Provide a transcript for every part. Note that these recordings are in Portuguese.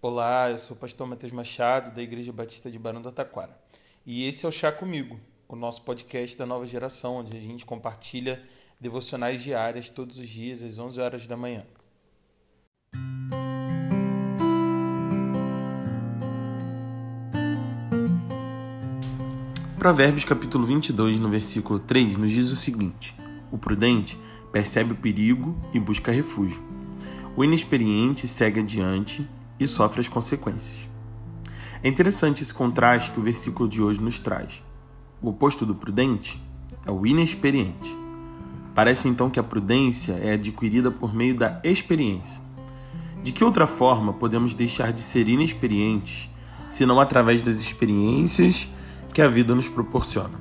Olá, eu sou o pastor Matheus Machado, da Igreja Batista de Barão do Taquara. E esse é o Chá Comigo, o nosso podcast da nova geração, onde a gente compartilha devocionais diárias todos os dias às 11 horas da manhã. Provérbios capítulo 22, no versículo 3, nos diz o seguinte: O prudente percebe o perigo e busca refúgio. O inexperiente segue adiante e sofre as consequências. É interessante esse contraste que o versículo de hoje nos traz. O oposto do prudente é o inexperiente. Parece então que a prudência é adquirida por meio da experiência. De que outra forma podemos deixar de ser inexperientes senão através das experiências que a vida nos proporciona?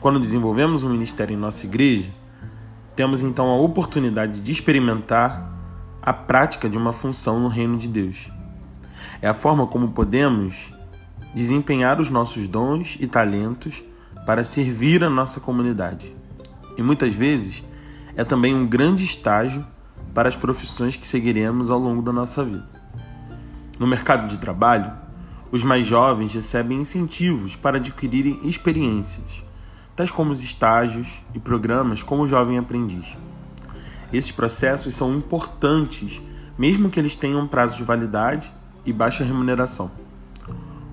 Quando desenvolvemos um ministério em nossa igreja, temos então a oportunidade de experimentar a prática de uma função no reino de Deus. É a forma como podemos desempenhar os nossos dons e talentos para servir a nossa comunidade. E muitas vezes é também um grande estágio para as profissões que seguiremos ao longo da nossa vida. No mercado de trabalho, os mais jovens recebem incentivos para adquirirem experiências, tais como os estágios e programas como o Jovem Aprendiz. Esses processos são importantes, mesmo que eles tenham prazo de validade e baixa remuneração.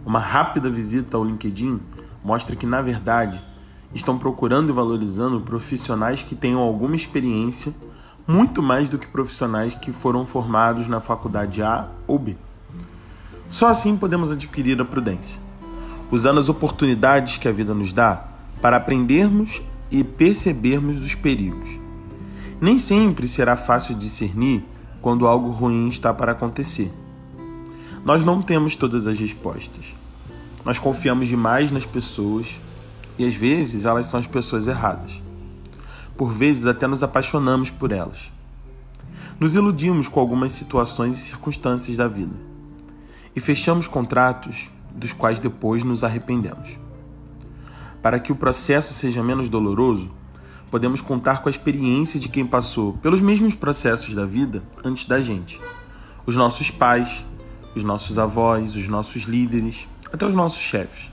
Uma rápida visita ao LinkedIn mostra que, na verdade, estão procurando e valorizando profissionais que tenham alguma experiência, muito mais do que profissionais que foram formados na faculdade A ou B. Só assim podemos adquirir a prudência, usando as oportunidades que a vida nos dá para aprendermos e percebermos os perigos nem sempre será fácil discernir quando algo ruim está para acontecer. Nós não temos todas as respostas. Nós confiamos demais nas pessoas e às vezes elas são as pessoas erradas. Por vezes até nos apaixonamos por elas. Nos iludimos com algumas situações e circunstâncias da vida e fechamos contratos dos quais depois nos arrependemos. Para que o processo seja menos doloroso, podemos contar com a experiência de quem passou pelos mesmos processos da vida antes da gente. Os nossos pais, os nossos avós, os nossos líderes, até os nossos chefes.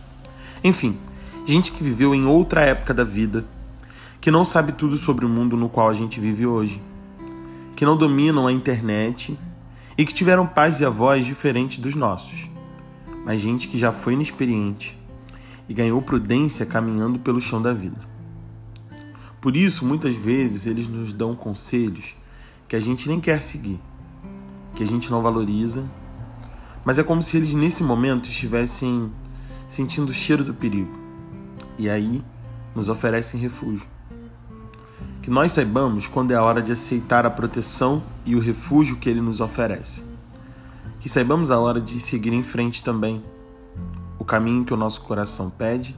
Enfim, gente que viveu em outra época da vida, que não sabe tudo sobre o mundo no qual a gente vive hoje, que não dominam a internet e que tiveram pais e avós diferentes dos nossos, mas gente que já foi inexperiente e ganhou prudência caminhando pelo chão da vida. Por isso, muitas vezes, eles nos dão conselhos que a gente nem quer seguir, que a gente não valoriza, mas é como se eles nesse momento estivessem sentindo o cheiro do perigo e aí nos oferecem refúgio. Que nós saibamos quando é a hora de aceitar a proteção e o refúgio que ele nos oferece. Que saibamos a hora de seguir em frente também, o caminho que o nosso coração pede,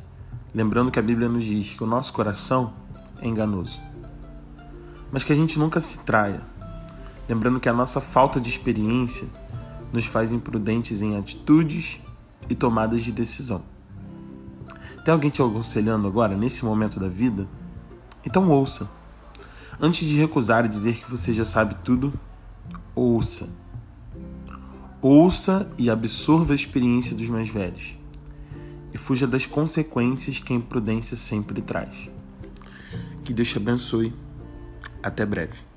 lembrando que a Bíblia nos diz que o nosso coração enganoso. Mas que a gente nunca se traia, lembrando que a nossa falta de experiência nos faz imprudentes em atitudes e tomadas de decisão. Tem alguém te aconselhando agora, nesse momento da vida? Então ouça. Antes de recusar e dizer que você já sabe tudo, ouça. Ouça e absorva a experiência dos mais velhos. E fuja das consequências que a imprudência sempre traz. Que Deus te abençoe. Até breve.